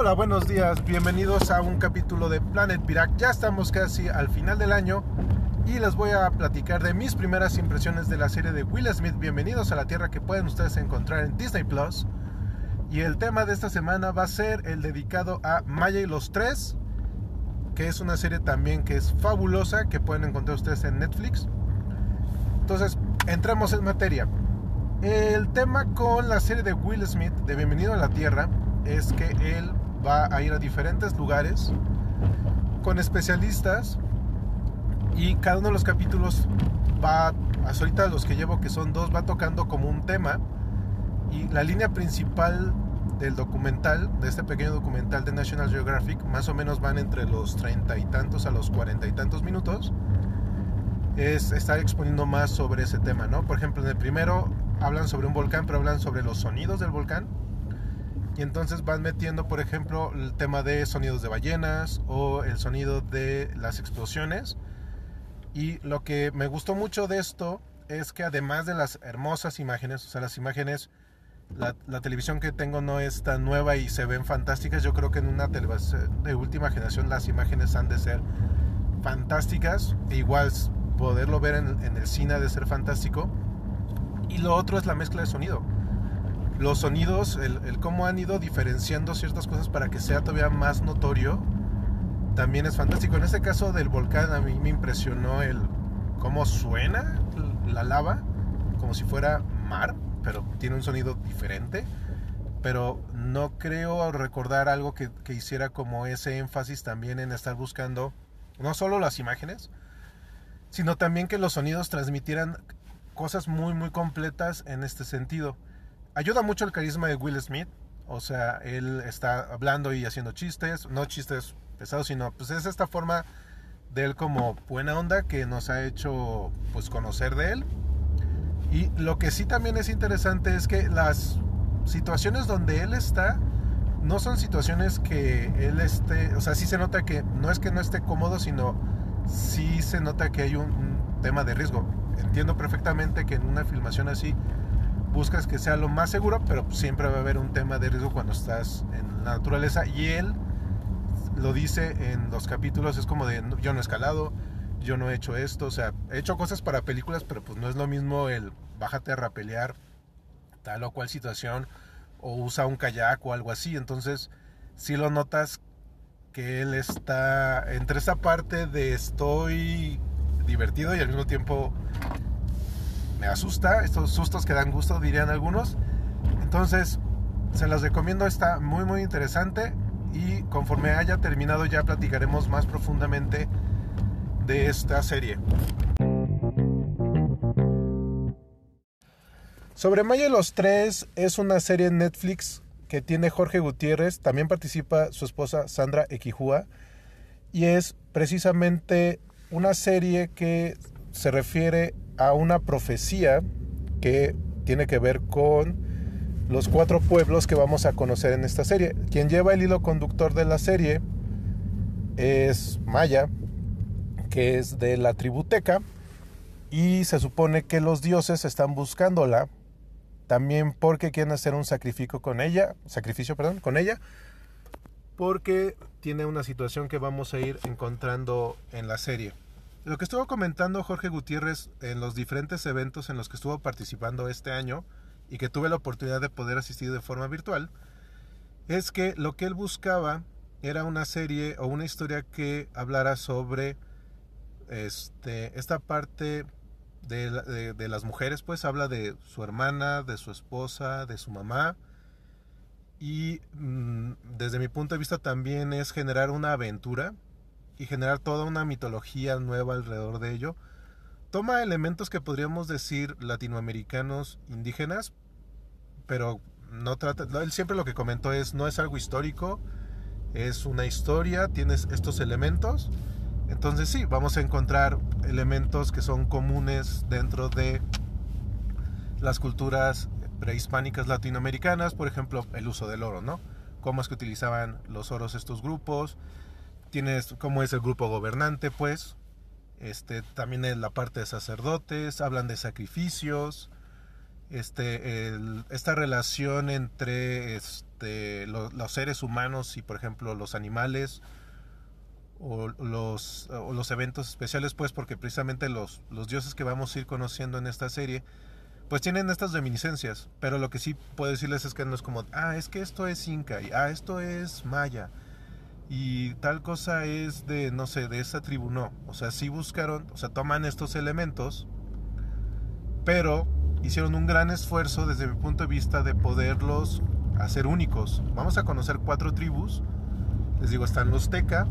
Hola, buenos días, bienvenidos a un capítulo de Planet Pirac. Ya estamos casi al final del año y les voy a platicar de mis primeras impresiones de la serie de Will Smith. Bienvenidos a la Tierra que pueden ustedes encontrar en Disney Plus. Y el tema de esta semana va a ser el dedicado a Maya y los Tres, que es una serie también que es fabulosa, que pueden encontrar ustedes en Netflix. Entonces, entremos en materia. El tema con la serie de Will Smith de Bienvenido a la Tierra es que él va a ir a diferentes lugares con especialistas y cada uno de los capítulos va, hasta ahorita los que llevo que son dos, va tocando como un tema y la línea principal del documental, de este pequeño documental de National Geographic, más o menos van entre los treinta y tantos a los cuarenta y tantos minutos, es estar exponiendo más sobre ese tema, ¿no? Por ejemplo, en el primero hablan sobre un volcán, pero hablan sobre los sonidos del volcán y entonces van metiendo, por ejemplo, el tema de sonidos de ballenas o el sonido de las explosiones. Y lo que me gustó mucho de esto es que además de las hermosas imágenes, o sea, las imágenes, la, televisión que tengo no es tan nueva y se ven fantásticas. Yo creo que en una televisión de última generación las imágenes han de ser fantásticas. E igual poderlo ver en, en el cine ha de ser fantástico. Y lo otro es la mezcla de sonido los sonidos, el, cómo han ido diferenciando ciertas cosas para que sea todavía más notorio, también es fantástico. En este caso del volcán a mí me impresionó el cómo suena la lava, como si fuera mar, pero tiene un sonido diferente. Pero no creo recordar algo que, que hiciera como ese énfasis también en estar buscando no solo las imágenes, sino también que los sonidos transmitieran cosas muy muy completas en este sentido ayuda mucho el carisma de Will Smith. O sea, él está hablando y haciendo chistes, no chistes pesados, sino pues es esta forma de él como buena onda que nos ha hecho pues conocer de él. Y lo que sí también es interesante es que las situaciones donde él está no son situaciones que él esté, o sea, sí se nota que no es que no esté cómodo, sino sí se nota que hay un, un tema de riesgo. Entiendo perfectamente que en una filmación así buscas que sea lo más seguro, pero siempre va a haber un tema de riesgo cuando estás en la naturaleza. Y él lo dice en los capítulos, es como de yo no he escalado, yo no he hecho esto, o sea, he hecho cosas para películas, pero pues no es lo mismo el bájate a rapelear tal o cual situación, o usa un kayak o algo así. Entonces, si lo notas que él está entre esa parte de estoy divertido y al mismo tiempo me asusta, estos sustos que dan gusto, dirían algunos. Entonces, se las recomiendo, está muy muy interesante y conforme haya terminado ya platicaremos más profundamente de esta serie. Sobre Maya y los Tres es una serie en Netflix que tiene Jorge Gutiérrez, también participa su esposa Sandra Equijúa y es precisamente una serie que se refiere a una profecía que tiene que ver con los cuatro pueblos que vamos a conocer en esta serie. Quien lleva el hilo conductor de la serie es Maya, que es de la tributeca, y se supone que los dioses están buscándola también porque quieren hacer un sacrificio con ella, sacrificio, perdón, con ella, porque tiene una situación que vamos a ir encontrando en la serie. Lo que estuvo comentando Jorge Gutiérrez en los diferentes eventos en los que estuvo participando este año y que tuve la oportunidad de poder asistir de forma virtual, es que lo que él buscaba era una serie o una historia que hablara sobre este, esta parte de, las mujeres, pues habla de su hermana, de su esposa, de su mamá. Y mm, desde mi punto de vista también es generar una aventura, y generar toda una mitología nueva alrededor de ello, toma elementos que podríamos decir latinoamericanos indígenas, pero no trata, él siempre lo que comentó es, no es algo histórico, es una historia, tienes estos elementos, entonces sí, vamos a encontrar elementos que son comunes dentro de las culturas prehispánicas latinoamericanas, por ejemplo, el uso del oro, ¿no? Cómo es que utilizaban los oros estos grupos, tienes cómo es el grupo gobernante, pues. Este, también es la parte de sacerdotes, hablan de sacrificios. este, esta relación entre este, los, seres humanos y, por ejemplo, los animales o los, los eventos especiales, pues, porque precisamente los, los dioses que vamos a ir conociendo en esta serie, pues tienen estas reminiscencias, pero lo que sí puedo decirles es que no es como, ah, es que esto es inca, y ah, esto es maya, y tal cosa es de, no sé, de esa tribu, no, o sea, sí buscaron, o sea, toman estos elementos, pero hicieron un gran esfuerzo desde mi punto de vista de poderlos hacer únicos. Vamos a conocer cuatro tribus, les digo, están los Teca,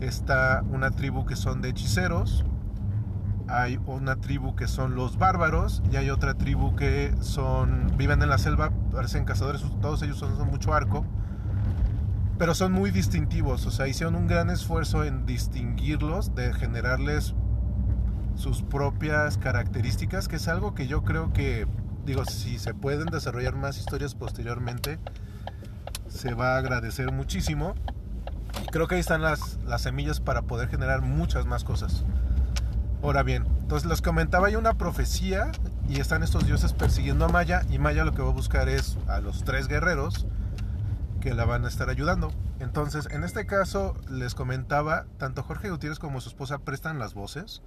está una tribu que son de hechiceros, hay una tribu que son los bárbaros y hay otra tribu que son viven en la selva, parecen cazadores, todos ellos son, son mucho arco, pero son muy distintivos, o sea, hicieron un gran esfuerzo en distinguirlos, de generarles sus propias características, que es algo que yo creo que, digo, si se pueden desarrollar más historias posteriormente, se va a agradecer muchísimo. Y creo que ahí están las, las semillas para poder generar muchas más cosas. Ahora bien, entonces les comentaba hay una profecía y están estos dioses persiguiendo a Maya y Maya lo que va a buscar es a los tres guerreros que la van a estar ayudando. Entonces, en este caso les comentaba, tanto Jorge Gutiérrez como su esposa prestan las voces.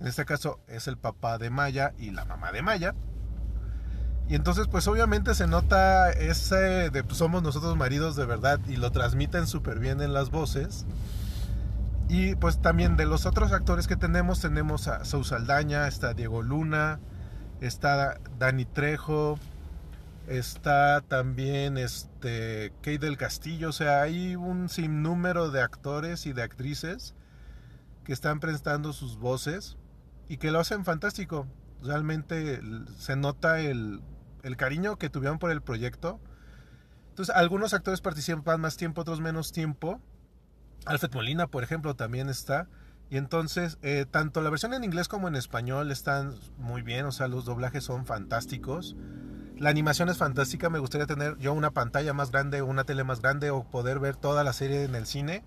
En este caso es el papá de Maya y la mamá de Maya. Y entonces pues obviamente se nota ese de pues, somos nosotros maridos de verdad y lo transmiten súper bien en las voces. Y pues también de los otros actores que tenemos, tenemos a Sou Saldaña, está Diego Luna, está Dani Trejo, está también este Kate del Castillo, o sea, hay un sinnúmero de actores y de actrices que están prestando sus voces y que lo hacen fantástico. Realmente se nota el, el cariño que tuvieron por el proyecto. Entonces, algunos actores participan más tiempo, otros menos tiempo Alfred Molina, por ejemplo, también está. Y entonces, eh, tanto la versión en inglés como en español están muy bien, o sea, los doblajes son fantásticos. La animación es fantástica, me gustaría tener yo una pantalla más grande, una tele más grande o poder ver toda la serie en el cine.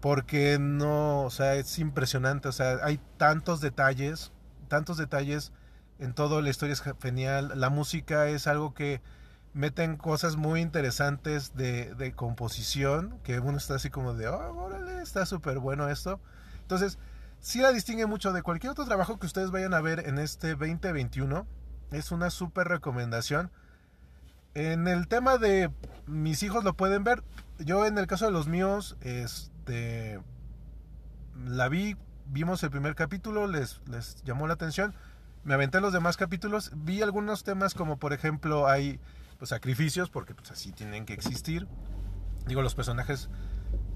Porque no, o sea, es impresionante, o sea, hay tantos detalles, tantos detalles en todo, la historia es genial, la música es algo que meten cosas muy interesantes de, composición, que uno está así como de, oh, órale, está súper bueno esto. Entonces, sí la distingue mucho de cualquier otro trabajo que ustedes vayan a ver en este 2021. Es una súper recomendación. En el tema de mis hijos lo pueden ver. Yo en el caso de los míos, este, la vi, vimos el primer capítulo, les, les llamó la atención. Me aventé los demás capítulos. Vi algunos temas como por ejemplo hay pues, sacrificios, porque pues, así tienen que existir. Digo, los personajes,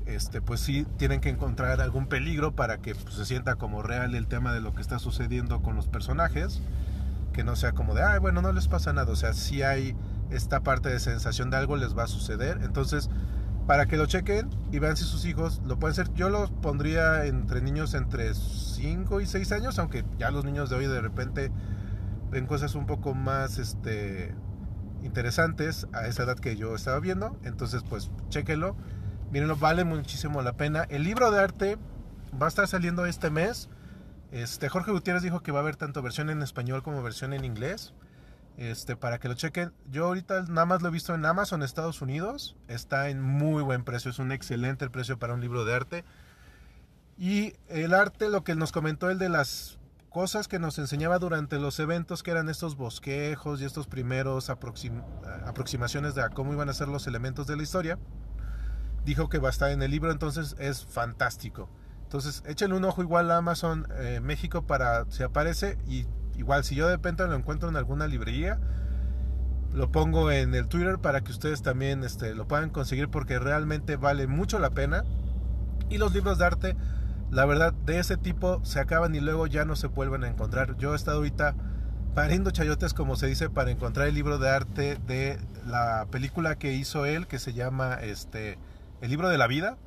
este, pues sí, tienen que encontrar algún peligro para que pues, se sienta como real el tema de lo que está sucediendo con los personajes. Que no sea como de, ay, bueno, no les pasa nada. O sea, si hay esta parte de sensación de algo les va a suceder. Entonces, para que lo chequen y vean si sus hijos lo pueden hacer. Yo los pondría entre niños entre 5 y 6 años, aunque ya los niños de hoy de repente ven cosas un poco más este interesantes a esa edad que yo estaba viendo. Entonces, pues, chéquenlo. Mírenlo, vale muchísimo la pena. El libro de arte va a estar saliendo este mes. Este, Jorge Gutiérrez dijo que va a haber tanto versión en español como versión en inglés. Este, para que lo chequen. Yo ahorita nada más lo he visto en Amazon, Estados Unidos. Está en muy buen precio. Es un excelente precio para un libro de arte. Y el arte, lo que nos comentó el de las cosas que nos enseñaba durante los eventos, que eran estos bosquejos y estos primeros aproximaciones de cómo iban a ser los elementos de la historia, dijo que va a estar en el libro, entonces es fantástico. Entonces, échenle un ojo igual a Amazon eh, México para si aparece y igual si yo de repente lo encuentro en alguna librería, lo pongo en el Twitter para que ustedes también este, lo puedan conseguir porque realmente vale mucho la pena. Y los libros de arte la verdad, de ese tipo se acaban y luego ya no se vuelven a encontrar. Yo he estado ahorita pariendo chayotes, como se dice, para encontrar el libro de arte de la película que hizo él, que se llama este, El libro de la vida,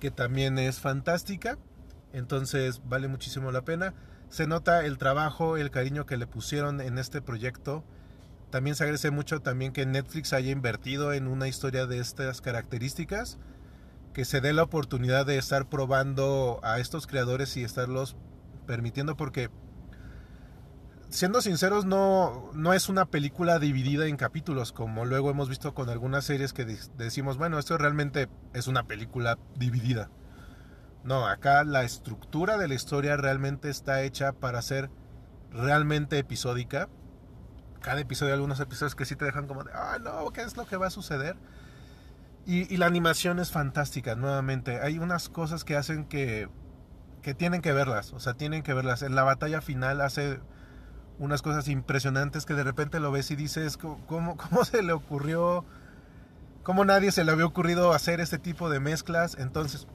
que también es fantástica. Entonces vale muchísimo la pena. Se nota el trabajo, el cariño que le pusieron en este proyecto. También se agradece mucho también que Netflix haya invertido en una historia de estas características que se dé la oportunidad de estar probando a estos creadores y estarlos permitiendo porque siendo sinceros, no, no es una película dividida en capítulos, como luego hemos visto con algunas series que decimos, bueno, esto realmente es una película dividida. No, acá la estructura de la historia realmente está hecha para ser realmente episódica. Cada episodio, algunos episodios que sí te dejan como de, ah, no, ¿qué es lo que va a suceder? Y, y la animación es fantástica, nuevamente. Hay unas cosas que hacen que, que tienen que verlas, o sea, tienen que verlas. En la batalla final hace unas cosas impresionantes que de repente lo ves y dices, ¿cómo, cómo se le ocurrió? ¿Cómo nadie se le había ocurrido hacer este tipo de mezclas? Entonces,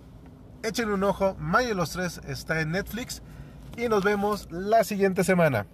Echen un ojo, Mayo los tres está en Netflix y nos vemos la siguiente semana.